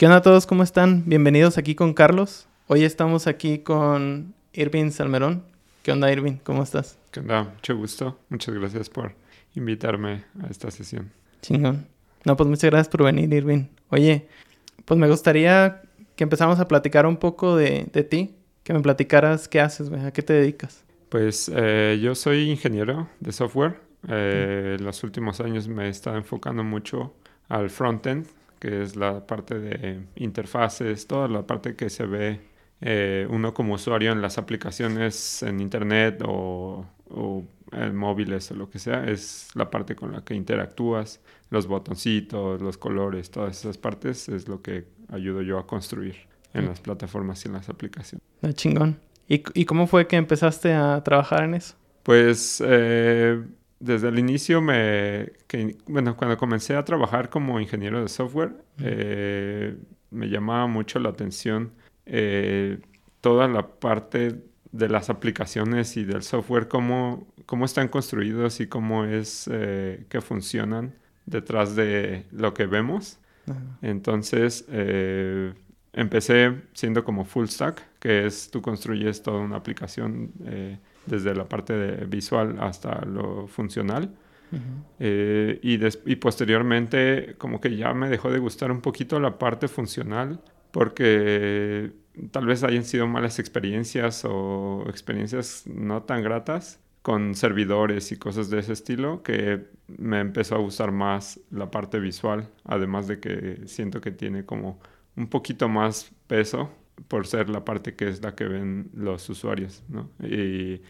¿Qué onda a todos? ¿Cómo están? Bienvenidos aquí con Carlos. Hoy estamos aquí con Irving Salmerón. ¿Qué onda, Irving? ¿Cómo estás? ¿Qué onda? Mucho gusto. Muchas gracias por invitarme a esta sesión. Chingón. No, pues muchas gracias por venir, Irving. Oye, pues me gustaría que empezáramos a platicar un poco de, ti. Que me platicaras qué haces, güey. ¿A qué te dedicas? Pues eh, yo soy ingeniero de software. Eh, en los últimos años me he estado enfocando mucho al frontend, que es la parte de interfaces, toda la parte que se ve eh, uno como usuario en las aplicaciones en internet o, en móviles o lo que sea, es la parte con la que interactúas, los botoncitos, los colores, todas esas partes es lo que ayudo yo a construir en las plataformas y en las aplicaciones. Ah, chingón. ¿Y, ¿Y, cómo fue que empezaste a trabajar en eso? Pues eh, desde el inicio me, bueno, cuando comencé a trabajar como ingeniero de software, eh, me llamaba mucho la atención eh, toda la parte de las aplicaciones y del software, cómo, cómo están construidos y cómo es eh, que funcionan detrás de lo que vemos. Entonces, empecé siendo como full stack, que es tú construyes toda una aplicación desde la parte de visual hasta lo funcional. Eh, y, y, posteriormente como que ya me dejó de gustar un poquito la parte funcional porque tal vez hayan sido malas experiencias o experiencias no tan gratas con servidores y cosas de ese estilo que me empezó a gustar más la parte visual, además de que siento que tiene como un poquito más peso por ser la parte que es la que ven los usuarios, ¿no? Y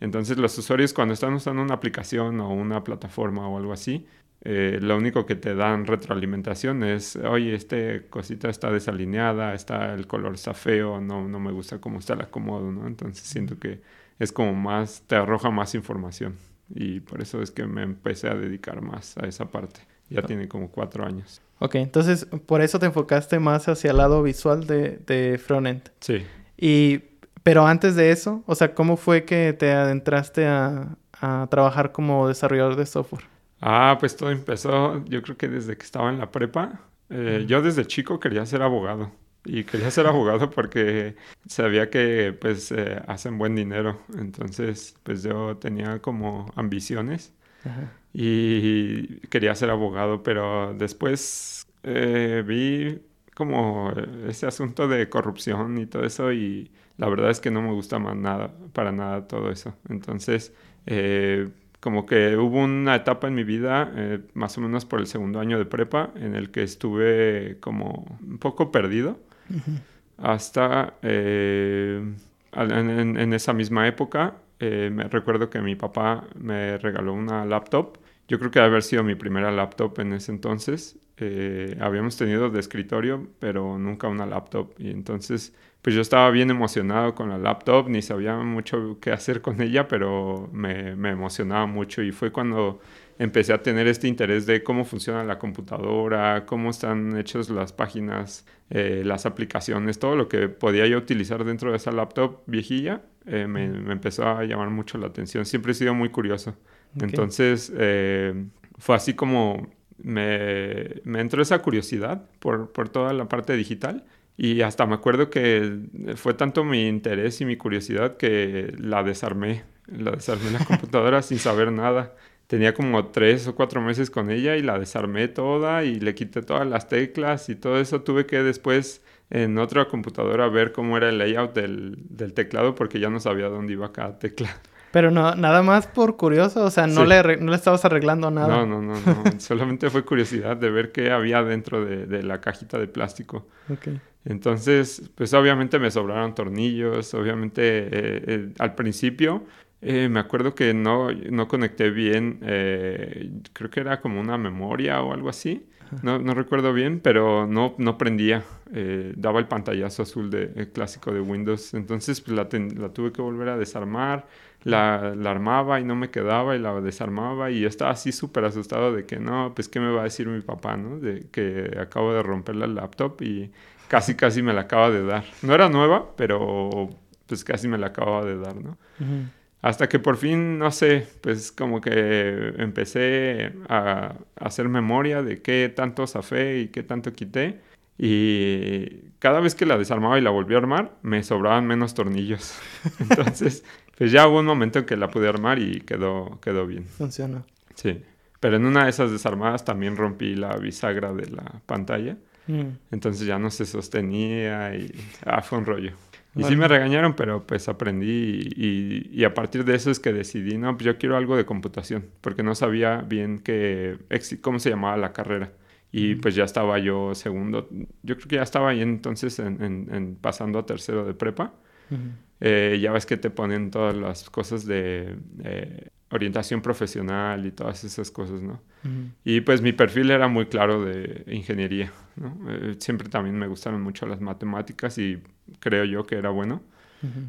entonces los usuarios cuando están usando una aplicación o una plataforma o algo así, eh, lo único que te dan retroalimentación es, oye, este cosita está desalineada, está, el color está feo, no, no me gusta cómo está el acomodo, ¿no? Entonces siento que es como más, te arroja más información. Y por eso es que me empecé a dedicar más a esa parte. Ya tiene como cuatro años. Ok, entonces por eso te enfocaste más hacia el lado visual de, de frontend. Sí. Y, pero antes de eso, o sea, ¿cómo fue que te adentraste a, a trabajar como desarrollador de software? Ah, pues todo empezó, yo creo que desde que estaba en la prepa. Eh, yo desde chico quería ser abogado. Y quería ser abogado porque sabía que pues eh, hacen buen dinero. Entonces, pues yo tenía como ambiciones. Ajá y quería ser abogado, pero después eh, vi como ese asunto de corrupción y todo eso y la verdad es que no me gusta más nada, para nada todo eso. Entonces, eh, como que hubo una etapa en mi vida, eh, más o menos por el segundo año de prepa, en el que estuve como un poco perdido. Hasta en, en, esa misma época, me recuerdo que mi papá me regaló una laptop yo creo que debe haber sido mi primera laptop en ese entonces. Eh, habíamos tenido de escritorio, pero nunca una laptop. Y entonces, pues yo estaba bien emocionado con la laptop, ni sabía mucho qué hacer con ella, pero me, me emocionaba mucho. Y fue cuando empecé a tener este interés de cómo funciona la computadora, cómo están hechas las páginas, eh, las aplicaciones, todo lo que podía yo utilizar dentro de esa laptop viejilla, eh, me, me, empezó a llamar mucho la atención. Siempre he sido muy curioso. Entonces, eh, fue así como me, me, entró esa curiosidad por, por toda la parte digital. Y hasta me acuerdo que fue tanto mi interés y mi curiosidad que la desarmé. La desarmé en la computadora sin saber nada. Tenía como tres o cuatro meses con ella y la desarmé toda y le quité todas las teclas y todo eso. Tuve que después en otra computadora ver cómo era el layout del, del teclado porque ya no sabía dónde iba cada tecla. Pero no, nada más por curioso, o sea, no, le, no le estabas arreglando nada. No, no, no, no. solamente fue curiosidad de ver qué había dentro de, de la cajita de plástico. Ok. Entonces, pues obviamente me sobraron tornillos, obviamente eh, eh, al principio eh, me acuerdo que no, no conecté bien, creo que era como una memoria o algo así. No, no, recuerdo bien, pero no, no prendía. daba el pantallazo azul de, clásico de Windows. Entonces pues, la, la, tuve que volver a desarmar la, la, armaba y no me quedaba y la desarmaba y yo estaba así súper asustado de que no, pues qué me va a decir mi papá, ¿no? De que acabo de romper la laptop y casi casi me la acaba de dar. No era nueva, pero pues casi me la acababa de dar, ¿no? Hasta que por fin, no sé, pues como que empecé a, hacer memoria de qué tanto zafé y qué tanto quité. Y cada vez que la desarmaba y la volví a armar, me sobraban menos tornillos. Entonces, pues ya hubo un momento en que la pude armar y quedó, quedó bien. Funciona. Sí. Pero en una de esas desarmadas también rompí la bisagra de la pantalla. Mm. Entonces ya no se sostenía y ah, fue un rollo. Y sí me regañaron, pero pues aprendí y, a partir de eso es que decidí, no, pues yo quiero algo de computación, porque no sabía bien qué, cómo se llamaba la carrera. Y pues ya estaba yo segundo, yo creo que ya estaba ahí entonces en, en- en pasando a tercero de prepa. Eh, ya ves que te ponen todas las cosas de eh, orientación profesional y todas esas cosas, ¿no? Y pues mi perfil era muy claro de ingeniería, ¿no? Eh, siempre también me gustaron mucho las matemáticas y creo yo que era bueno.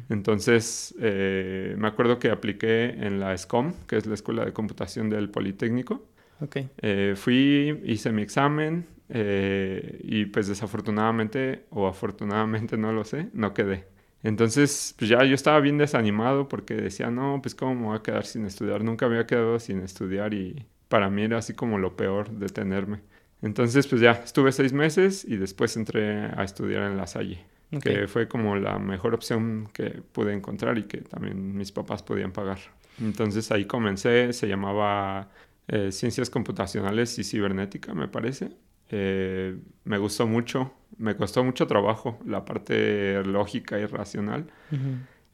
Entonces, eh, me acuerdo que apliqué en la SCOM, que es la Escuela de Computación del Politécnico. Ok. Eh, fui, hice mi examen eh, y pues desafortunadamente o afortunadamente no lo sé, no quedé. Entonces, pues ya yo estaba bien desanimado porque decía, no, pues cómo me voy a quedar sin estudiar. Nunca había quedado sin estudiar y para mí era así como lo peor detenerme. Entonces, pues ya estuve seis meses y después entré a estudiar en La Salle, que fue como la mejor opción que pude encontrar y que también mis papás podían pagar. Entonces ahí comencé, se llamaba eh, Ciencias Computacionales y Cibernética, me parece. Eh, me gustó mucho, me costó mucho trabajo la parte lógica y racional.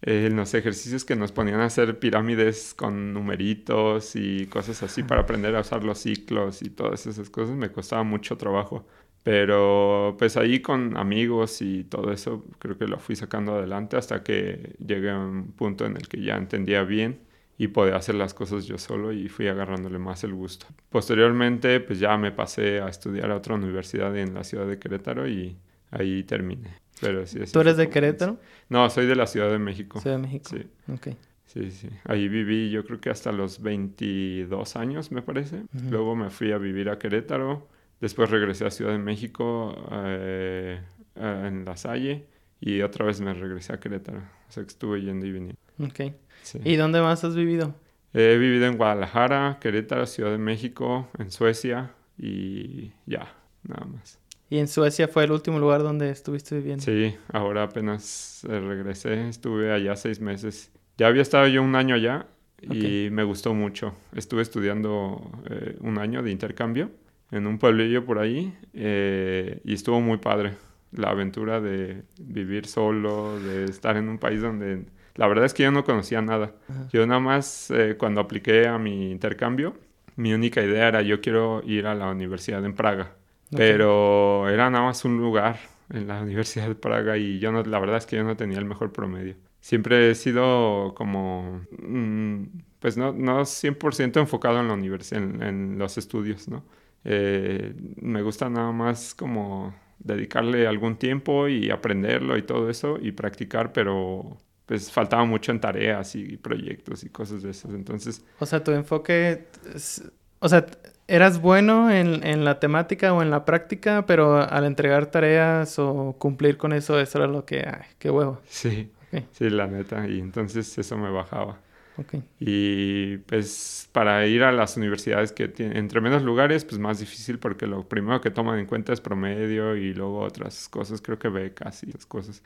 Eh, en los ejercicios que nos ponían a hacer pirámides con numeritos y cosas así para aprender a usar los ciclos y todas esas cosas me costaba mucho trabajo. Pero pues ahí con amigos y todo eso creo que lo fui sacando adelante hasta que llegué a un punto en el que ya entendía bien y podía hacer las cosas yo solo y fui agarrándole más el gusto. Posteriormente pues ya me pasé a estudiar a otra universidad en la ciudad de Querétaro y ahí terminé. Pero sí, ¿Tú eres de Querétaro? No, soy de la Ciudad de México. Ciudad de México. Sí, Ok. sí, sí. Ahí viví yo creo que hasta los 22 años, me parece. Ujú. Luego me fui a vivir a Querétaro. Después regresé a Ciudad de México eh, eh, en La Salle. Y otra vez me regresé a Querétaro. O sea que estuve yendo y viniendo. Ok. Sí. ¿Y dónde más has vivido? He vivido en Guadalajara, Querétaro, Ciudad de México, en Suecia y ya, nada más. ¿Y en Suecia fue el último lugar donde estuviste viviendo? Sí, ahora apenas eh, regresé, estuve allá seis meses. Ya había estado yo un año allá y me gustó mucho. Estuve estudiando eh, un año de intercambio en un pueblillo por ahí eh, y estuvo muy padre. La aventura de vivir solo, de estar en un país donde la verdad es que yo no conocía nada. Ajá. Yo nada más eh, cuando apliqué a mi intercambio, mi única idea era yo quiero ir a la universidad en Praga. Pero era nada más un lugar en la Universidad de Praga y yo no, la verdad es que yo no tenía el mejor promedio. Siempre he sido como, mm, pues no, no 100% enfocado en la universidad, en, en los estudios, ¿no? Eh, me gusta nada más como dedicarle algún tiempo y aprenderlo y todo eso y practicar, pero pues faltaba mucho en tareas y proyectos y cosas de esas. Entonces, O sea, tu enfoque... es- O sea, eras bueno en, en la temática o en la práctica, pero al entregar tareas o cumplir con eso, eso era lo que... Ay, qué huevo. sí, sí, la neta. Y entonces eso me bajaba. Ok. Y pues para ir a las universidades que tienen, entre menos lugares, pues más difícil porque lo primero que toman en cuenta es promedio y luego otras cosas, creo que becas y esas cosas.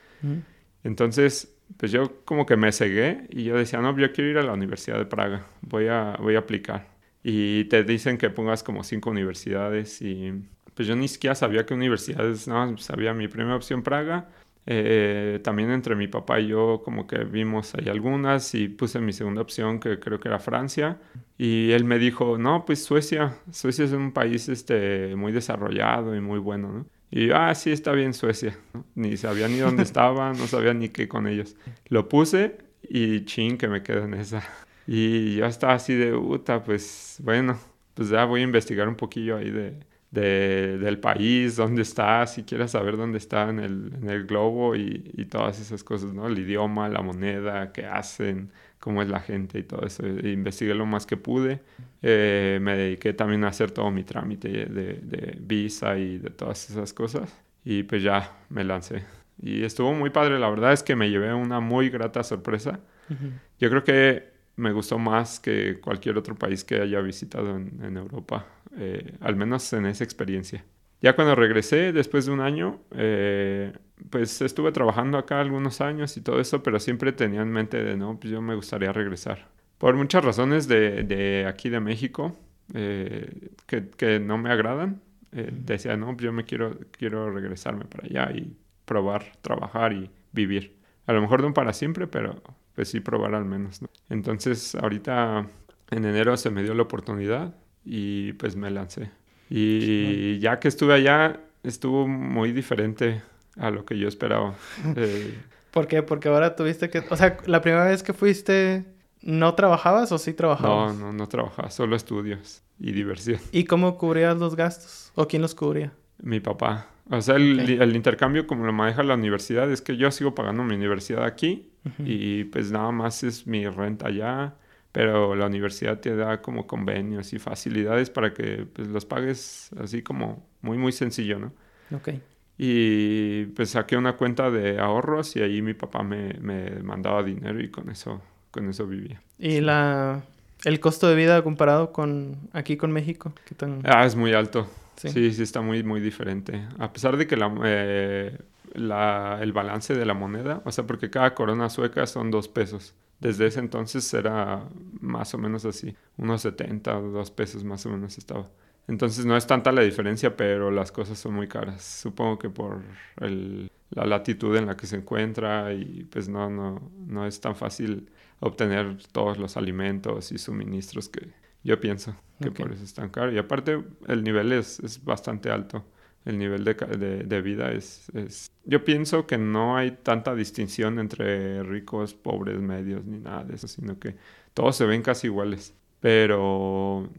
Entonces, pues yo como que me cegué y yo decía, no, yo quiero ir a la Universidad de Praga, voy a, voy a aplicar. Y te dicen que pongas como cinco universidades y pues yo ni siquiera sabía qué universidades, no, sabía mi primera opción Praga. Eh, también entre mi papá y yo como que vimos ahí algunas y puse mi segunda opción que creo que era Francia y él me dijo, no, pues Suecia, Suecia es un país este, muy desarrollado y muy bueno, ¿no? Y ah, sí, está bien Suecia. Ni sabía ni dónde estaba, no sabía ni qué con ellos. Lo puse y chin, que me quedo en esa. Y yo estaba así de, puta, pues bueno, pues ya voy a investigar un poquillo ahí de, de- del país, dónde está, si quieres saber dónde está en el, en el globo y, y todas esas cosas, ¿no? El idioma, la moneda, qué hacen, cómo es la gente y todo eso. E investigué lo más que pude. Eh, me dediqué también a hacer todo mi trámite de, de visa y de todas esas cosas. Y pues ya me lancé. Y estuvo muy padre, la verdad es que me llevé una muy grata sorpresa. Ujú. Yo creo que me gustó más que cualquier otro país que haya visitado en, en Europa, eh, al menos en esa experiencia. Ya cuando regresé, después de un año, eh, pues estuve trabajando acá algunos años y todo eso, pero siempre tenía en mente de, no, pues yo me gustaría regresar. Por muchas razones de, de aquí de México eh, que, que, no me agradan, decía, no, pues yo me quiero, quiero regresarme para allá y probar, trabajar y vivir. A lo mejor no para siempre, pero pues sí probar al menos. ¿no? Entonces ahorita en enero se me dio la oportunidad y pues me lancé. Y ya que estuve allá, estuvo muy diferente a lo que yo esperaba. Eh, ¿Por qué? Porque ahora tuviste que... O sea, la primera vez que fuiste, ¿no trabajabas o sí trabajabas? No, no, no trabajaba, solo estudios y diversión. ¿Y cómo cubrías los gastos? ¿O quién los cubría? Mi papá. O sea, el, okay. el intercambio como lo maneja la universidad es que yo sigo pagando mi universidad aquí uh -huh. y pues nada más es mi renta allá, pero la universidad te da como convenios y facilidades para que pues los pagues así como muy muy sencillo, ¿no? Ok. Y pues saqué una cuenta de ahorros y ahí mi papá me, me mandaba dinero y con eso, con eso vivía. ¿Y sí. la, el costo de vida comparado con aquí con México? ¿Qué tan... Ah, es muy alto. Sí. sí, está muy, muy diferente. A pesar de que la, eh, la, el balance de la moneda, o sea, porque cada corona sueca son dos pesos. Desde ese entonces era más o menos así, unos 70 o dos pesos más o menos estaba. Entonces no es tanta la diferencia, pero las cosas son muy caras. Supongo que por la latitud en la que se encuentra y pues no, no, no es tan fácil obtener todos los alimentos y suministros que yo pienso que okay. por eso es tan caro. Y aparte el nivel es, es bastante alto. El nivel de, de, de vida es, es, Yo pienso que no hay tanta distinción entre ricos, pobres, medios, ni nada de eso, sino que todos se ven casi iguales. Pero...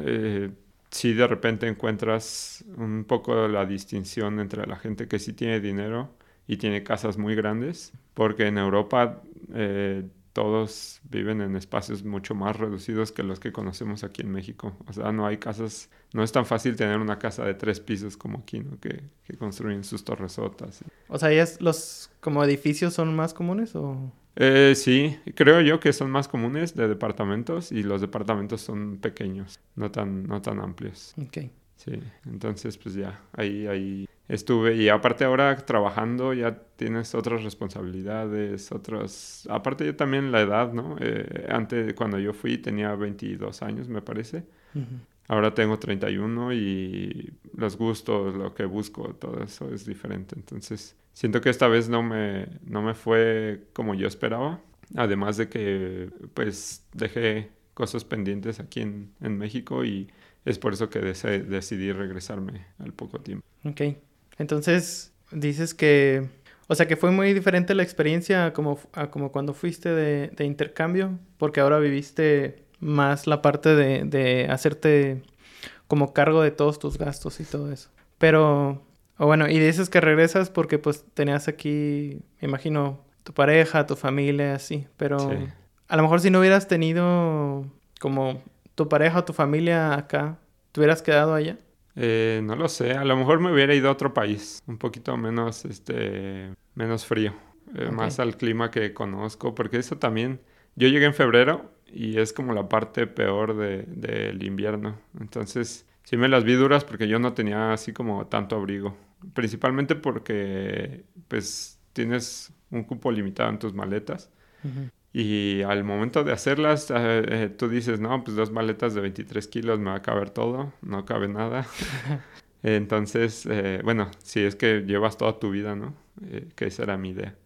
Eh, si de repente encuentras un poco la distinción entre la gente que sí tiene dinero y tiene casas muy grandes, porque en Europa eh, todos viven en espacios mucho más reducidos que los que conocemos aquí en México. O sea, no hay casas, no es tan fácil tener una casa de tres pisos como aquí, ¿no? Que, que construyen sus torresotas. O sea, ¿ya los como edificios son más comunes o...? Eh, sí, creo yo que son más comunes de departamentos y los departamentos son pequeños, no tan, no tan amplios. Ok. Sí, entonces pues ya, ahí, ahí estuve y aparte ahora trabajando ya tienes otras responsabilidades, otros... Aparte yo también la edad, ¿no? Eh, antes cuando yo fui tenía 22 años me parece. Uh -huh. Ahora tengo 31 y los gustos, lo que busco, todo eso es diferente. Entonces, siento que esta vez no me, no me fue como yo esperaba. Además de que, pues, dejé cosas pendientes aquí en, en México y es por eso que decidí regresarme al poco tiempo. Ok. Entonces, dices que, o sea, que fue muy diferente la experiencia como, a como cuando fuiste de, de intercambio, porque ahora viviste más la parte de, de, hacerte como cargo de todos tus gastos y todo eso. Pero, o bueno, y dices que regresas porque pues tenías aquí, me imagino, tu pareja, tu familia, así, pero sí. a lo mejor si no hubieras tenido como tu pareja o tu familia acá, ¿te hubieras quedado allá? Eh, no lo sé, a lo mejor me hubiera ido a otro país, un poquito menos, este, menos frío, eh, okay. más al clima que conozco, porque eso también, yo llegué en febrero y es como la parte peor del de, de invierno. Entonces, sí me las vi duras porque yo no tenía así como tanto abrigo. Principalmente porque, pues, tienes un cupo limitado en tus maletas. Uh -huh. Y al momento de hacerlas, eh, eh, tú dices, no, pues dos maletas de 23 kilos me va a caber todo, no cabe nada. Entonces, eh, bueno, si es que llevas toda tu vida, ¿no? Eh, que esa era mi idea.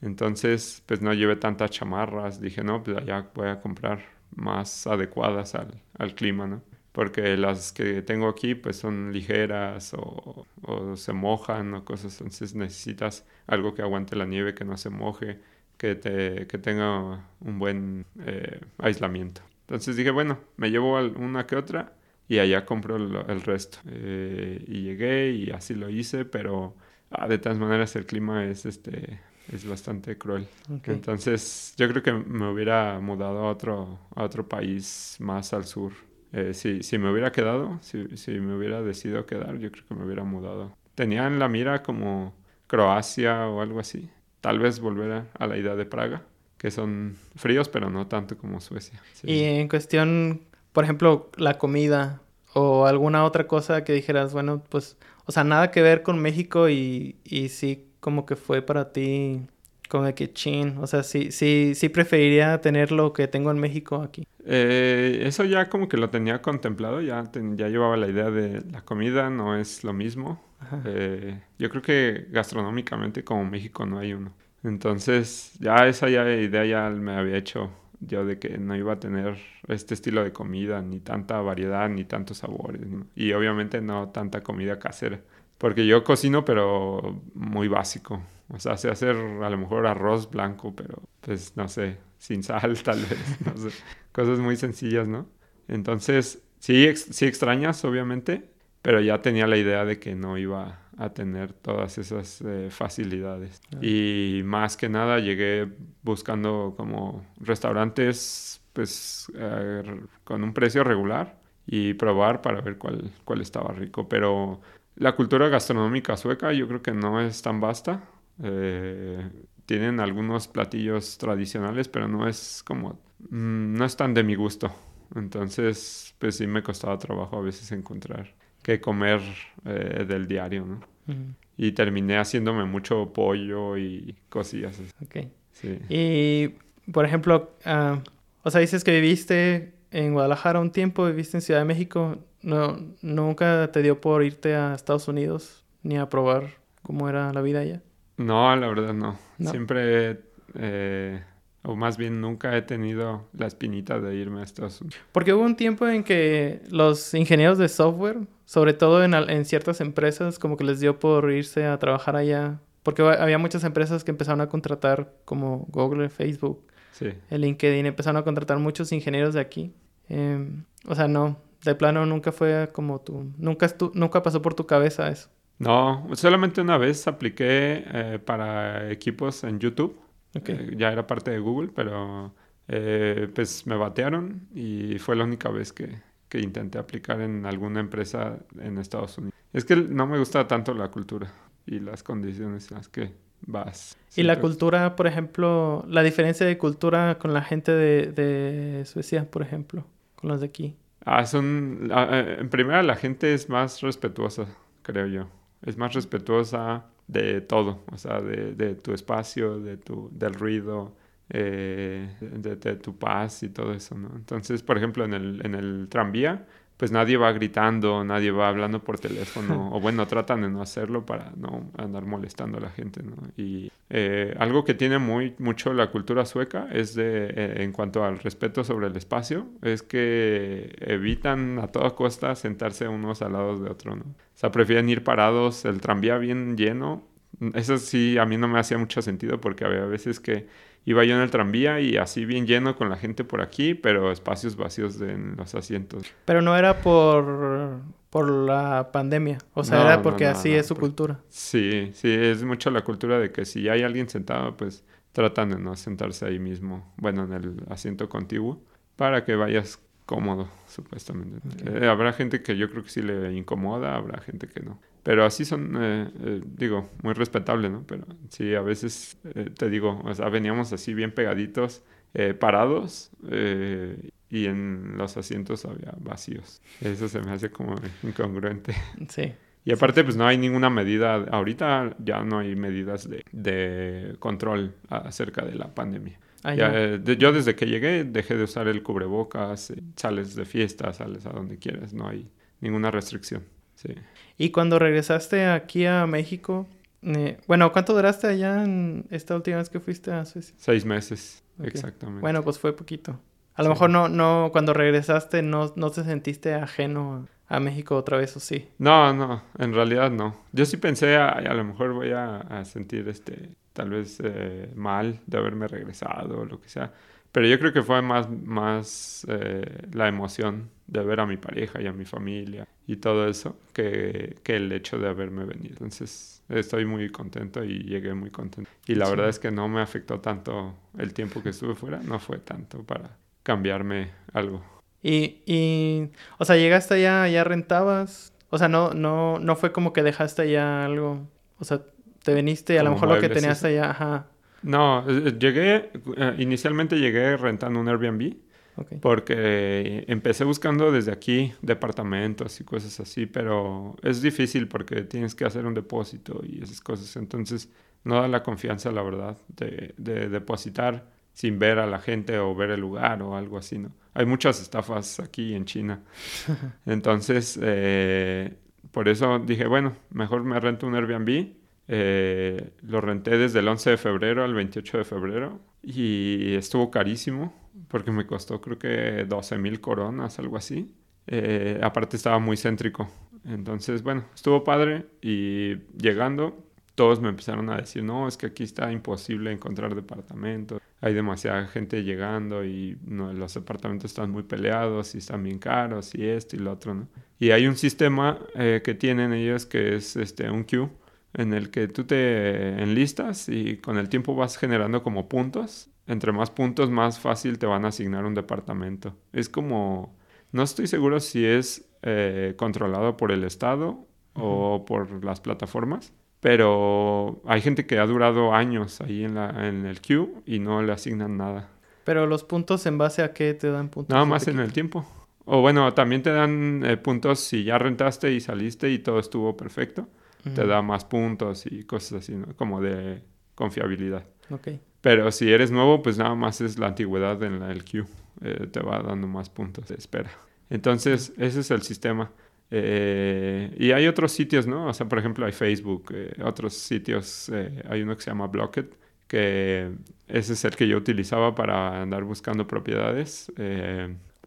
Entonces, pues no llevé tantas chamarras. Dije, no, pues allá voy a comprar más adecuadas al, al clima, ¿no? Porque las que tengo aquí, pues son ligeras o, o, se mojan o cosas. Entonces necesitas algo que aguante la nieve, que no se moje, que, te, que tenga un buen eh, aislamiento. Entonces dije, bueno, me llevo una que otra y allá compro el, el resto. Eh, y llegué y así lo hice, pero ah, de todas maneras el clima es este es bastante cruel. Okay. Entonces, yo creo que me hubiera mudado a otro, a otro país más al sur. Eh, si, si me hubiera quedado, si, si me hubiera decidido quedar, yo creo que me hubiera mudado. Tenía en la mira como Croacia o algo así. Tal vez volver a, a la idea de Praga, que son fríos, pero no tanto como Suecia. Sí. Y en cuestión, por ejemplo, la comida, o alguna otra cosa que dijeras, bueno, pues, o sea, nada que ver con México y, y sí como que fue para ti como de que chin, o sea, sí, sí, sí preferiría tener lo que tengo en México aquí. Eh, eso ya como que lo tenía contemplado, ya, ya llevaba la idea de la comida, no es lo mismo. Eh, yo creo que gastronómicamente como México no hay uno. Entonces ya esa ya idea ya me había hecho yo de que no iba a tener este estilo de comida, ni tanta variedad, ni tantos sabores, y obviamente no tanta comida casera. Porque yo cocino, pero muy básico. O sea, sé hacer a lo mejor arroz blanco, pero pues no sé, sin sal tal vez, no sé. Cosas muy sencillas, ¿no? Entonces, sí, sí extrañas, obviamente, pero ya tenía la idea de que no iba a tener todas esas eh, facilidades. Y más que nada llegué buscando como restaurantes pues eh, con un precio regular y probar para ver cuál, cuál estaba rico. Pero la cultura gastronómica sueca yo creo que no es tan vasta. Eh, tienen algunos platillos tradicionales, pero no es como, mm, no es tan de mi gusto. Entonces, pues sí me costaba trabajo a veces encontrar qué comer eh, del diario, ¿no? Y terminé haciéndome mucho pollo y cosillas. Ok. Sí. Y, por ejemplo, ah, o sea, dices que viviste en Guadalajara un tiempo, viviste en Ciudad de México. No, ¿Nunca te dio por irte a Estados Unidos ni a probar cómo era la vida allá? No, la verdad no. Siempre, eh, o más bien nunca he tenido la espinita de irme a Estados Unidos. Porque hubo un tiempo en que los ingenieros de software, sobre todo en, en ciertas empresas, como que les dio por irse a trabajar allá. Porque había muchas empresas que empezaron a contratar, como Google, Facebook, el LinkedIn, empezaron a contratar muchos ingenieros de aquí. Em, o sea, no, de plano nunca fue como tú, nunca, nunca pasó por tu cabeza eso. No, solamente una vez apliqué eh, para equipos en YouTube. Eh, ya era parte de Google, pero eh, pues me batearon y fue la única vez que, que, intenté aplicar en alguna empresa en Estados Unidos. Es que no me gusta tanto la cultura y las condiciones en las que vas. Y la cultura, por ejemplo, la diferencia de cultura con la gente de, de Suecia, por ejemplo, con los de aquí. Ah, son, ah, en primera la gente es más respetuosa, creo yo es más respetuosa de todo, o sea, de, de tu espacio, de tu, del ruido, eh, de, de, tu paz y todo eso, ¿no? Entonces, por ejemplo, en el, en el tranvía, pues nadie va gritando, nadie va hablando por teléfono, o bueno, tratan de no hacerlo para no andar molestando a la gente, ¿no? Y eh, algo que tiene muy mucho la cultura sueca es de, eh, en cuanto al respeto sobre el espacio, es que evitan a toda costa sentarse unos al lado de otro, ¿no? O sea, prefieren ir parados, el tranvía bien lleno. Eso sí, a mí no me hacía mucho sentido porque había veces que iba yo en el tranvía y así bien lleno con la gente por aquí, pero espacios vacíos en los asientos. Pero no era por, por la pandemia, o sea, era porque así es su cultura. Sí, sí, es mucho la cultura de que si hay alguien sentado, pues tratan de no sentarse ahí mismo, bueno, en el asiento contiguo, para que vayas cómodo, supuestamente. Eh, habrá gente que yo creo que sí le incomoda, habrá gente que no. Pero así son, eh, eh, digo, muy respetable, ¿no? Pero sí, a veces, eh, te digo, o sea, veníamos así bien pegaditos, parados, y en los asientos había vacíos. Eso se me hace como incongruente. Sí. Y aparte, pues no hay ninguna medida, ahorita ya no hay medidas de, de control acerca de la pandemia. Ah, yo desde que llegué dejé de usar el cubrebocas, sales de fiesta, sales a donde quieras, no hay ninguna restricción. Sí. Y cuando regresaste aquí a México, eh, bueno, ¿cuánto duraste allá en esta última vez que fuiste a Suecia? Seis meses, exactamente. Bueno, pues fue poquito. A lo mejor no, no, cuando regresaste no, no te sentiste ajeno a, México otra vez, ¿o sí? No, no, en realidad no. Yo sí pensé, a, a lo mejor voy a, sentir este, tal vez eh, mal de haberme regresado o lo que sea. Pero yo creo que fue más, más eh, la emoción de ver a mi pareja y a mi familia y todo eso que, que, el hecho de haberme venido. Entonces estoy muy contento y llegué muy contento. Y la verdad es que no me afectó tanto el tiempo que estuve fuera, no fue tanto para cambiarme algo. Y, y o sea, llegaste allá, ya rentabas, o sea, no, no, no fue como que dejaste allá algo, o sea, te viniste y a lo mejor lo que tenías allá, ajá no, eh, llegué, eh, inicialmente llegué rentando un Airbnb. Porque empecé buscando desde aquí departamentos y cosas así, pero es difícil porque tienes que hacer un depósito y esas cosas. Entonces no da la confianza, la verdad, de, depositar sin ver a la gente o ver el lugar o algo así, ¿no? Hay muchas estafas aquí en China. Entonces, eh, por eso dije, bueno, mejor me rento un Airbnb. Eh, lo renté desde el 11 de febrero al 28 de febrero y estuvo carísimo porque me costó creo que 12 mil coronas, algo así. Eh, aparte estaba muy céntrico. Entonces, bueno, estuvo padre y llegando todos me empezaron a decir, no, es que aquí está imposible encontrar departamentos, hay demasiada gente llegando y no, los departamentos están muy peleados y están bien caros y esto y lo otro, ¿no? Y hay un sistema eh, que tienen ellos que es este, un queue en el que tú te enlistas y con el tiempo vas generando como puntos. Entre más puntos, más fácil te van a asignar un departamento. Es como, no estoy seguro si es eh, controlado por el Estado o por las plataformas, pero hay gente que ha durado años ahí en, la, en el queue y no le asignan nada. Pero los puntos en base a qué te dan puntos? Nada más en el tiempo. O bueno, también te dan eh, puntos si ya rentaste y saliste y todo estuvo perfecto te da más puntos y cosas así, ¿no? Como de confiabilidad. Ok. Pero si eres nuevo, pues nada más es la antigüedad en el queue. Eh, te va dando más puntos de espera. Entonces, ese es el sistema. Eh, y hay otros sitios, ¿no? O sea, por ejemplo, hay Facebook, eh, otros sitios. hay uno que se llama Blocket, que ese es el que yo utilizaba para andar buscando propiedades.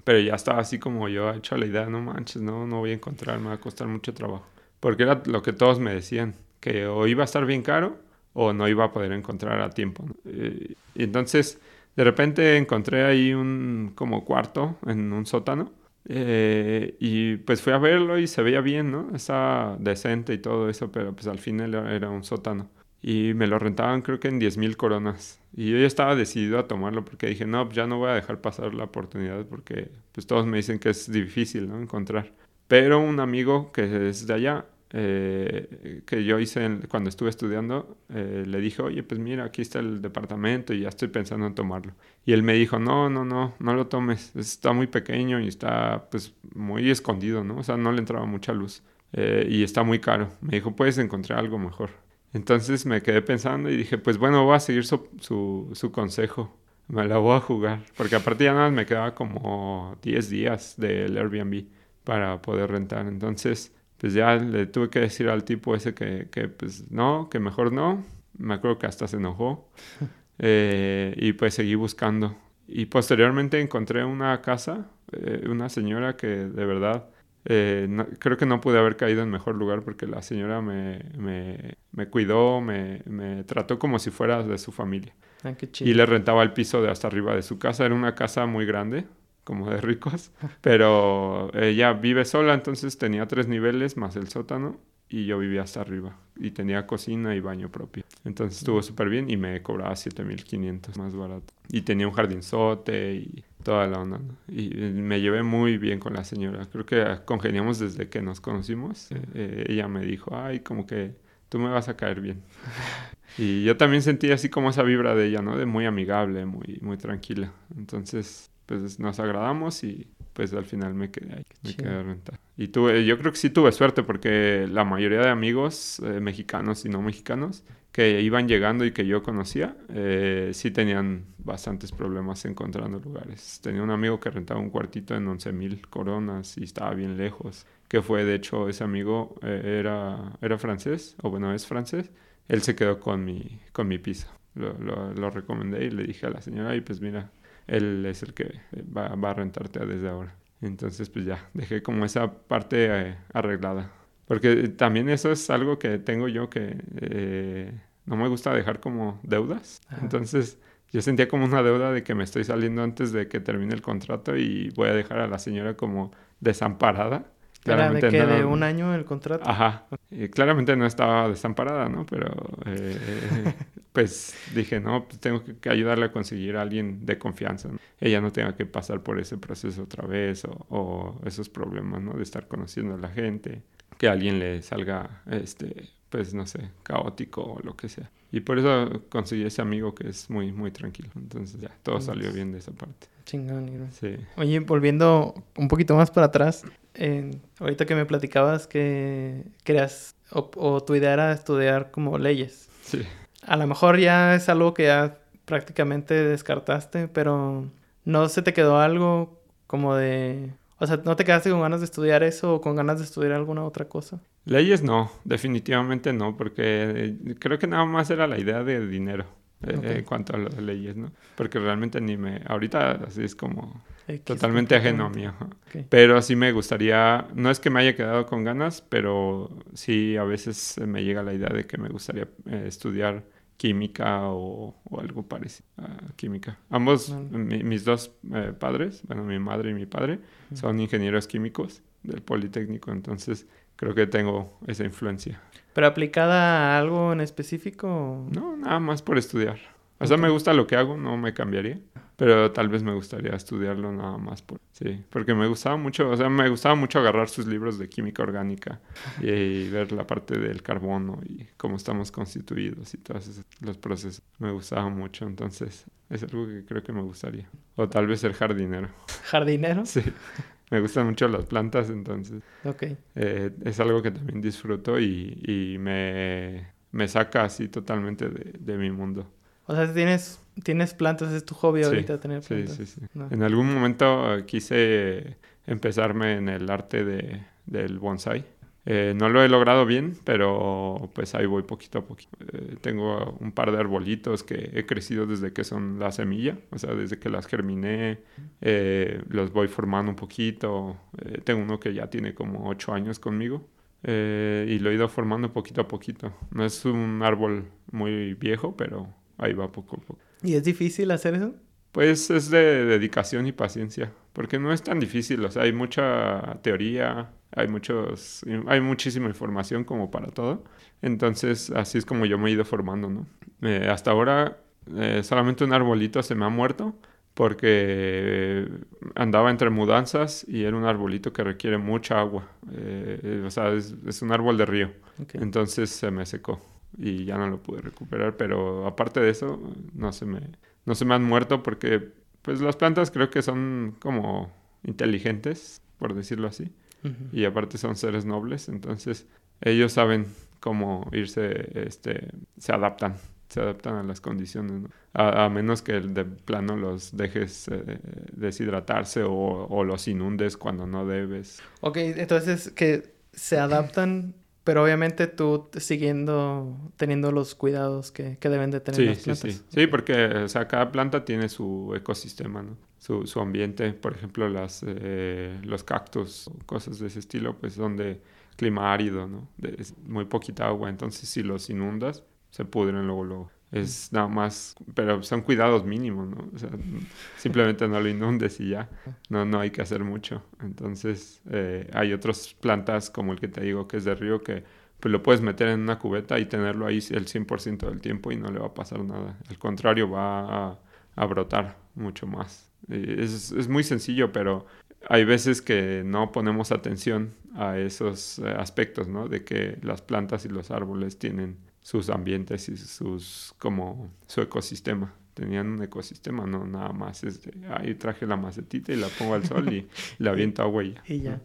pero ya estaba así como yo he hecho la idea, no manches, no, no voy a encontrar, me va a costar mucho trabajo porque era lo que todos me decían, que o iba a estar bien caro o no iba a poder encontrar a tiempo. Y, entonces, de repente encontré ahí un como cuarto en un sótano. Eh, y pues fui a verlo y se veía bien, ¿no? Estaba decente y todo eso, pero pues al final era un sótano. Y me lo rentaban creo que en 10 mil coronas. Y yo estaba decidido a tomarlo porque dije, no, ya no voy a dejar pasar la oportunidad porque pues todos me dicen que es difícil, ¿no? Encontrar. Pero un amigo que es de allá eh, que yo hice cuando estuve estudiando, eh, le dije, oye, pues mira, aquí está el departamento y ya estoy pensando en tomarlo. Y él me dijo, no, no, no, no lo tomes, está muy pequeño y está pues muy escondido, ¿no? O sea, no le entraba mucha luz eh, y está muy caro. Me dijo, puedes encontrar algo mejor. Entonces me quedé pensando y dije, pues bueno, voy a seguir su, su, su consejo. Me la voy a jugar. Porque aparte ya nada me quedaba como 10 días del Airbnb para poder rentar. Entonces pues ya le tuve que decir al tipo ese que, que pues no, que mejor no. Me acuerdo que hasta se enojó. Eh, y pues seguí buscando. Y posteriormente encontré una casa, eh, una señora que de verdad eh, creo que no pude haber caído en mejor lugar porque la señora me, me, me cuidó, me, me, trató como si fuera de su familia. Ah, y le rentaba el piso de hasta arriba de su casa. Era una casa muy grande, como de ricos, pero ella vive sola, entonces tenía tres niveles más el sótano y yo vivía hasta arriba y tenía cocina y baño propio. Entonces estuvo súper bien y me cobraba 7500 más barato. Y tenía un jardinzote y toda la onda. Y me llevé muy bien con la señora. Creo que congeniamos desde que nos conocimos. Eh, ella me dijo, ay, como que tú me vas a caer bien. y yo también sentí así como esa vibra de ella, ¿no? De muy amigable, muy, muy tranquila. Entonces pues nos agradamos y pues al final me quedé ahí, me quedé a rentar. Y tuve, yo creo que sí tuve suerte porque la mayoría de amigos eh, mexicanos y no mexicanos que iban llegando y que yo conocía, eh, sí tenían bastantes problemas encontrando lugares. Tenía un amigo que rentaba un cuartito en 11 mil coronas y estaba bien lejos, que fue, de hecho, ese amigo eh, era, era francés, o bueno, es francés. Él se quedó con mi, con mi piso. Lo, lo, lo recomendé y le dije a la señora, y pues mira, él es el que va, a rentarte desde ahora. Entonces, pues ya, dejé como esa parte eh, arreglada. Porque también eso es algo que tengo yo que eh, no me gusta dejar como deudas. Entonces, yo sentía como una deuda de que me estoy saliendo antes de que termine el contrato y voy a dejar a la señora como desamparada. Claramente ¿Era de que de un año el contrato? Ajá. Y claramente no estaba desamparada, ¿no? Pero eh, pues dije, no, pues tengo que ayudarle a conseguir a alguien de confianza. Ella no tenga que pasar por ese proceso otra vez o, esos problemas, ¿no? De estar conociendo a la gente. que a alguien le salga, este, pues no sé, caótico o lo que sea. Y por eso conseguí ese amigo que es muy, muy tranquilo. Entonces ya, todo salió bien de esa parte. Chingón, Irving. Sí. Oye, volviendo un poquito más para atrás, eh, ahorita que me platicabas que querías, o, o tu idea era estudiar como leyes. Sí. A lo mejor ya es algo que ya prácticamente descartaste, pero ¿no se te quedó algo como de... O sea, ¿no te quedaste con ganas de estudiar eso o con ganas de estudiar alguna otra cosa? Leyes no, definitivamente no, porque eh, creo que nada más era la idea de dinero eh, Ok. en cuanto a las leyes, ¿no? Porque realmente ni me... Ahorita así es como X, totalmente ajeno a completamente. mí. ajá. Ok. Pero sí me gustaría, no es que me haya quedado con ganas, pero sí a veces eh, me llega la idea de que me gustaría eh, estudiar química o, o algo parecido a química. Ambos, mi- mis dos eh, padres, bueno, mi madre y mi padre, son ingenieros químicos del Politécnico, entonces creo que tengo esa influencia. ¿Pero aplicada a algo en específico? No, nada más por estudiar. O sea, me gusta lo que hago, no me cambiaría. Pero tal vez me gustaría estudiarlo nada más por... Sí, porque me gustaba mucho, o sea, me gustaba mucho agarrar sus libros de química orgánica y, y ver la parte del carbono y cómo estamos constituidos y todos esos, los procesos. Me gustaba mucho, entonces es algo que creo que me gustaría. O tal vez ser jardinero. ¿Jardinero? Sí, me gustan mucho las plantas, entonces eh, es algo que también disfruto y, y me, me saca así totalmente de, de mi mundo. O sea, tienes, tienes plantas, es tu hobby Sí, ahorita tener Sí, plantas. sí, sí. No. En algún momento eh, quise empezarme en el arte de, del bonsai. Eh, no lo he logrado bien, pero pues ahí voy poquito a poquito. Eh, tengo un par de arbolitos que he crecido desde que son la semilla, o sea, desde que las germiné, eh, los voy formando un poquito. Eh, tengo uno que ya tiene como ocho años conmigo y lo he ido formando poquito a poquito. No es un árbol muy viejo, pero ahí va poco a poco. ¿Y es difícil hacer eso? Pues es de dedicación y paciencia, porque no es tan difícil, o sea, hay mucha teoría, hay muchos, hay muchísima información como para todo, entonces así es como yo me he ido formando, ¿no? Eh, hasta ahora eh, solamente un arbolito se me ha muerto porque andaba entre mudanzas y era un arbolito que requiere mucha agua, Eh, o sea, es, es un árbol de río, entonces se me secó y ya no lo pude recuperar, pero aparte de eso, no se me, no se me han muerto porque pues las plantas creo que son como inteligentes, por decirlo así, Y aparte son seres nobles, entonces ellos saben cómo irse, este, se adaptan, se adaptan a las condiciones, ¿no? a, a menos que de plano los dejes eh, deshidratarse o, o los inundes cuando no debes. Ok, entonces que se adaptan, pero obviamente tú siguiendo, teniendo los cuidados que, que deben de tener Sí, las sí, plantas. sí. Sí, porque o sea, cada planta tiene su ecosistema, ¿no? Su, su ambiente. Por ejemplo, las, eh, los cactus cosas de ese estilo, pues son de clima árido, ¿no? De es muy poquita agua. Entonces, si los inundas, se pudren luego, luego. Es nada más, pero son cuidados mínimos, ¿no? O sea, simplemente no lo inundes y ya. No, no hay que hacer mucho. Entonces, eh, hay otras plantas como el que te digo que es de río que pues lo puedes meter en una cubeta y tenerlo ahí el 100% del tiempo y no le va a pasar nada. Al contrario, va a, a brotar mucho más. Es, es muy sencillo, pero hay veces que no ponemos atención a esos eh, aspectos, ¿no? De que las plantas y los árboles tienen sus ambientes y sus, como su ecosistema. Tenían un ecosistema, no nada más es de, ahí traje la macetita y la pongo al sol y le aviento agua y ya. Y ya.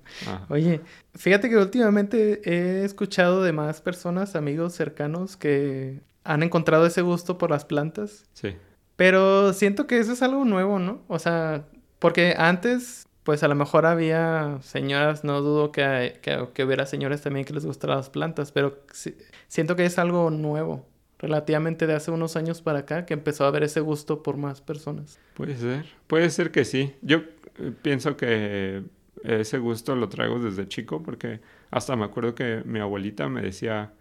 Oye, fíjate que últimamente he escuchado de más personas, amigos cercanos, que han encontrado ese gusto por las plantas. Sí, Pero siento que eso es algo nuevo, ¿no? O sea, porque antes, pues a lo mejor había señoras, no dudo que, que, hubiera señores también que les gustaran las plantas, pero si- siento que es algo nuevo, relativamente de hace unos años para acá, que empezó a haber ese gusto por más personas. puede ser. Puede ser que sí. Yo eh, pienso que ese gusto lo traigo desde chico porque hasta me acuerdo que mi abuelita me decía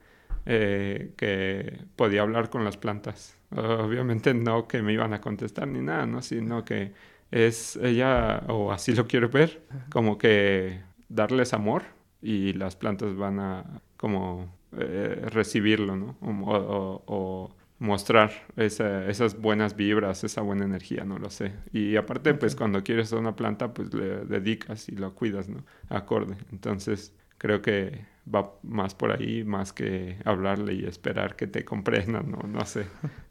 eh, que podía hablar con las plantas. Obviamente no que me iban a contestar ni nada, ¿no? Sino que es ella, o así lo quiero ver, como que darles amor y las plantas van a como eh, recibirlo, ¿no? O, o- o mostrar esa- esas buenas vibras, esa buena energía, no lo sé. Y aparte, pues cuando quieres a una planta, pues le dedicas y lo cuidas, ¿no? Acorde. Entonces, creo que va más por ahí, más que hablarle y esperar que te comprendan, no, no sé.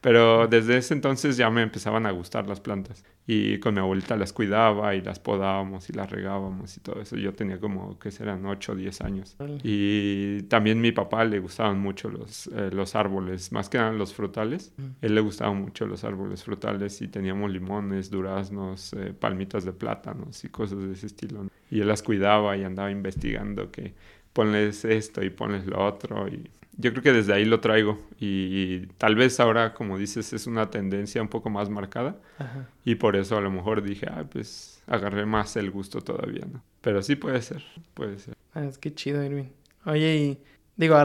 Pero desde ese entonces ya me empezaban a gustar las plantas y con mi abuelita las cuidaba y las podábamos y las regábamos y todo eso. Yo tenía como que serán 8 o 10 años. Y también mi papá le gustaban mucho los, eh, los árboles, más que eran los frutales. Él le gustaban mucho los árboles frutales y teníamos limones, duraznos, eh, palmitas de plátanos y cosas de ese estilo. Y él las cuidaba y andaba investigando que ponles esto y ponles lo otro y yo creo que desde ahí lo traigo y, tal vez ahora, como dices, es una tendencia un poco más marcada y por eso a lo mejor dije, ah, pues agarré más el gusto todavía, ¿no? Pero sí puede ser, puede ser. Ah, es que chido, Irving. Oye, y digo,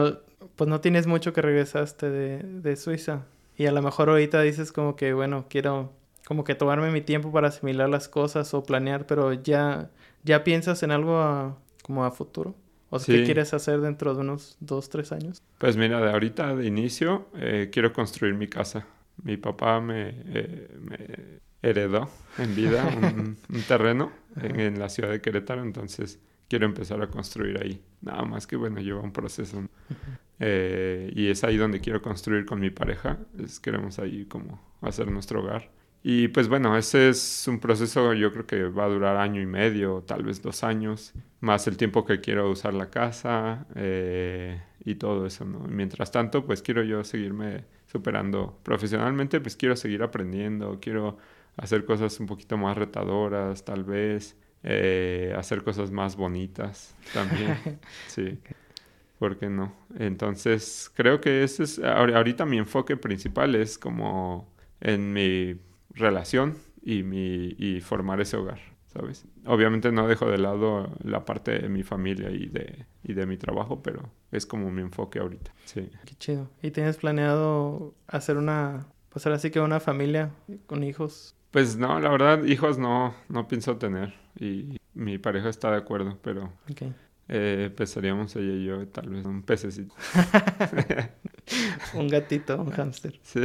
pues no tienes mucho que regresaste de, de Suiza y a lo mejor ahorita dices como que, bueno, quiero como que tomarme mi tiempo para asimilar las cosas o planear, pero ya, ya piensas en algo como a futuro. ¿O qué quieres hacer dentro de unos dos, tres años? Pues mira, de ahorita de inicio eh, quiero construir mi casa. Mi papá me, eh, heredó en vida un, terreno en, la ciudad de Querétaro, entonces quiero empezar a construir ahí. Nada más que bueno, lleva un proceso. Eh, y es ahí donde quiero construir con mi pareja. Es, queremos ahí como hacer nuestro hogar. Y pues bueno, ese es un proceso yo creo que va a durar año y medio, tal vez dos años, más el tiempo que quiero usar la casa eh, y todo eso, ¿no? Mientras tanto, pues quiero yo seguirme superando profesionalmente, pues quiero seguir aprendiendo, quiero hacer cosas un poquito más retadoras, tal vez, eh, hacer cosas más bonitas también, sí. ¿Por qué no? Entonces, creo que ese es, ahorita mi enfoque principal es como en mi relación y, mi, y formar ese hogar, ¿sabes? Obviamente no dejo de lado la parte de mi familia y de, y de mi trabajo, pero es como mi enfoque ahorita, sí. Qué chido. ¿Y tienes planeado hacer una, pues ahora sí que una familia con hijos? Pues no, la verdad, hijos no, no pienso tener y mi pareja está de acuerdo, pero okay. eh, empezaríamos ella y yo tal vez un pececito. un gatito, un hámster. Sí.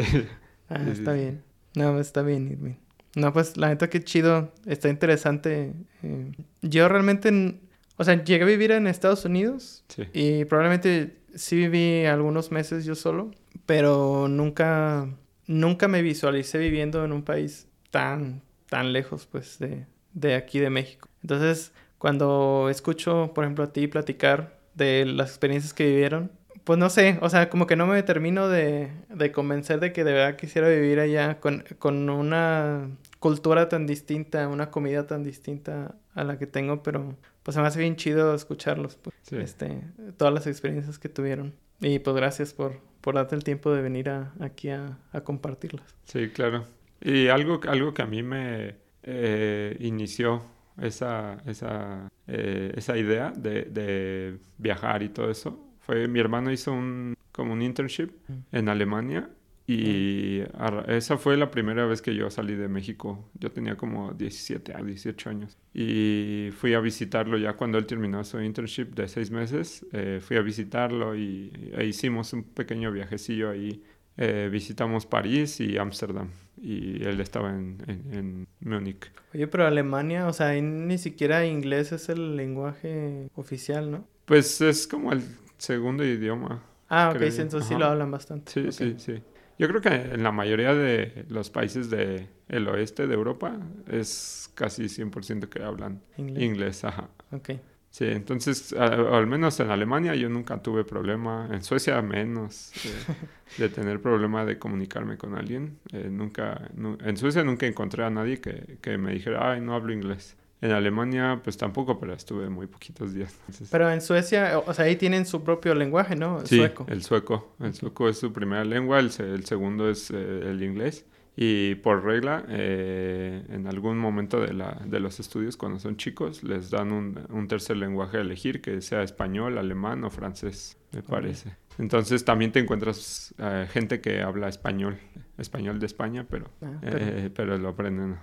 Ah, está bien. No, está bien, Irving. No, pues la neta que chido, está interesante. Eh, yo realmente, o sea, llegué a vivir en Estados Unidos sí. y probablemente sí viví algunos meses yo solo, pero nunca, nunca me visualicé viviendo en un país tan, tan lejos, pues, de, de aquí de México. Entonces, cuando escucho, por ejemplo, a ti platicar de las experiencias que vivieron, pues no sé, o sea, como que no me termino de, de convencer de que de verdad quisiera vivir allá con, con, una cultura tan distinta, una comida tan distinta a la que tengo, pero pues se me hace bien chido escucharlos, pues, este, todas las experiencias que tuvieron. Y pues gracias por, por darte el tiempo de venir a, aquí a, a, compartirlas. Sí, claro. Y algo, algo que a mí me eh, inició esa, esa, eh, esa idea de, de viajar y todo eso mi hermano hizo un, como un internship en Alemania y esa fue la primera vez que yo salí de México. Yo tenía como 17 a 18 años. Y fui a visitarlo ya cuando él terminó su internship de seis meses. Eh, fui a visitarlo y, e hicimos un pequeño viajecillo ahí. Eh, visitamos París y Ámsterdam. Y él estaba en, en, en Múnich. Oye, pero Alemania, o sea, ni siquiera inglés es el lenguaje oficial, ¿no? Pues es como el segundo idioma. Ah, ok, entonces sí lo hablan bastante. Sí, sí, sí. Yo creo que en la mayoría de los países del el oeste de Europa es casi 100% que hablan inglés. ajá. Ok. Sí, entonces, al menos en Alemania yo nunca tuve problema, en Suecia menos, eh, de tener problema de comunicarme con alguien. Eh, nunca, en Suecia nunca encontré a nadie que, que me dijera, ay, no hablo inglés. En Alemania, pues tampoco, pero estuve muy poquitos días. Pero en Suecia, o sea, ahí tienen su propio lenguaje, ¿no? El sí, sueco. el sueco. El sueco es su primera lengua, el, segundo es eh, el inglés. Y por regla, eh, en algún momento de, la, de los estudios, cuando son chicos, les dan un, un tercer lenguaje a elegir, que sea español, alemán o francés, me parece. Entonces también te encuentras eh, gente que habla español, español de España, pero, ah, pero... pero lo aprenden.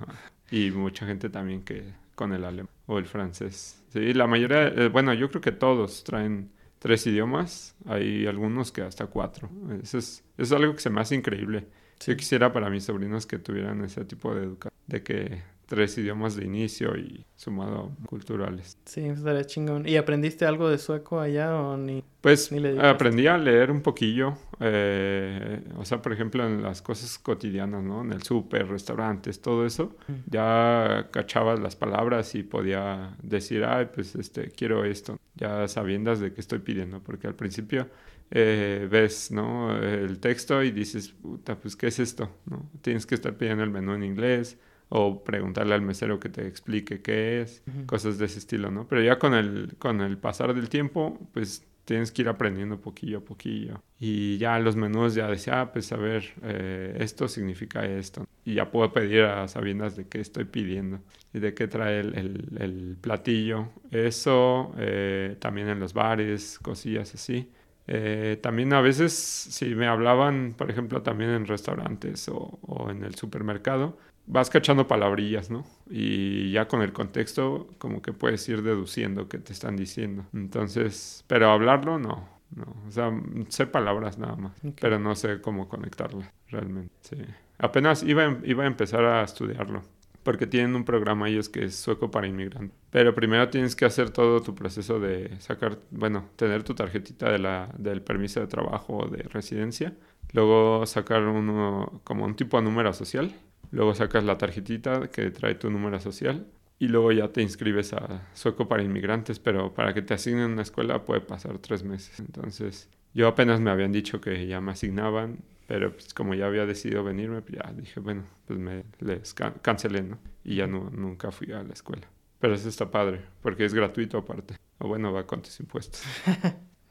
Y mucha gente también que con el alemán o el francés. Sí, la mayoría, eh, bueno, yo creo que todos traen tres idiomas, hay algunos que hasta cuatro. Eso es, es algo que se me hace increíble. Yo quisiera para mis sobrinos que tuvieran ese tipo de educación, de que tres idiomas de inicio y sumado culturales. Sí, estaría chingón. ¿Y aprendiste algo de sueco allá o ni? Pues Ni le dedicaste. aprendí a leer un poquillo, eh, o sea, por ejemplo, en las cosas cotidianas, ¿no? En el súper, restaurantes, todo eso, Mm. ya cachabas las palabras y podía decir, ay, pues este, quiero esto, ya sabiendas de qué estoy pidiendo, porque al principio eh, ves, ¿no? El texto y dices, puta, pues, ¿qué es esto? ¿no? Tienes que estar pidiendo el menú en inglés o preguntarle al mesero que te explique qué es, cosas de ese estilo, ¿no? Pero ya con el, con el pasar del tiempo, pues tienes que ir aprendiendo poquillo a poquillo. Y ya los menús ya decía, ah, pues a ver, eh, esto significa esto. Y ya puedo pedir a sabiendas de qué estoy pidiendo y de qué trae el, el- el platillo. Eso eh, también en los bares, cosillas así. Eh, también a veces si me hablaban, por ejemplo, también en restaurantes o, o en el supermercado, vas cachando palabrillas, ¿no? Y ya con el contexto como que puedes ir deduciendo qué te están diciendo. Entonces, pero hablarlo no, no. O sea, sé palabras nada más, pero no sé cómo conectarlas realmente. Sí. Apenas iba, a em- iba a empezar a estudiarlo. Porque tienen un programa ellos que es sueco para inmigrantes. Pero primero tienes que hacer todo tu proceso de sacar, bueno, tener tu tarjetita de la, del permiso de trabajo o de residencia. Luego sacar uno como un tipo de número social. Luego sacas la tarjetita que trae tu número social. Y luego ya te inscribes a sueco para inmigrantes. Pero para que te asignen una escuela puede pasar tres meses. Entonces yo apenas me habían dicho que ya me asignaban. Pero pues como ya había decidido venirme, pues ya dije, bueno, pues me les ca- cancelé, ¿no? Y ya no, nunca fui a la escuela. Pero eso está padre, porque es gratuito aparte. O bueno, va con tus impuestos.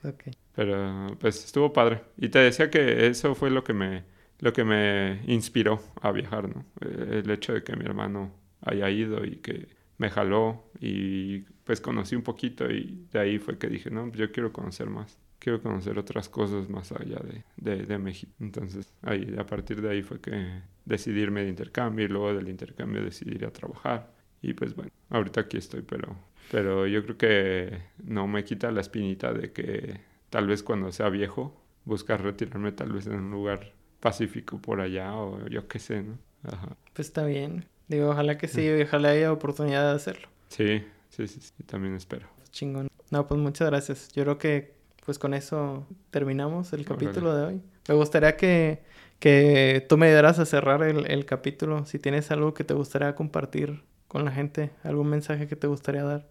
Ok. Pero pues estuvo padre. Y te decía que eso fue lo que me, lo que me inspiró a viajar, ¿no? Eh, El hecho de que mi hermano haya ido y que me jaló y pues conocí un poquito y de ahí fue que dije, no, yo quiero conocer más. Quiero conocer otras cosas más allá de, de, de México. Entonces, ahí, a partir de ahí fue que decidí irme de intercambio y luego del intercambio decidí ir a trabajar. Y pues bueno, ahorita aquí estoy, pero, pero yo creo que no me quita la espinita de que tal vez cuando sea viejo buscar retirarme tal vez en un lugar pacífico por allá o yo qué sé, ¿no? Ajá. Pues está bien. Digo, ojalá que sí, ojalá haya oportunidad de hacerlo. Sí, sí, sí, sí, también espero. Pues chingón. No, pues muchas gracias. Yo creo que pues con eso terminamos el capítulo de hoy. Me gustaría que, que tú me ayudaras a cerrar el, el capítulo. Si tienes algo que te gustaría compartir con la gente, algún mensaje que te gustaría dar.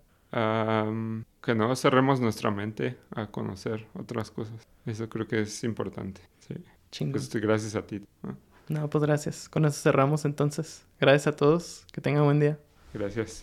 Que no cerremos nuestra mente a conocer otras cosas. Eso creo que es importante. Sí. Chingón. Pues gracias a ti. ¿no? No, pues gracias. Con eso cerramos entonces. Gracias a todos. Que tengan buen día. Gracias.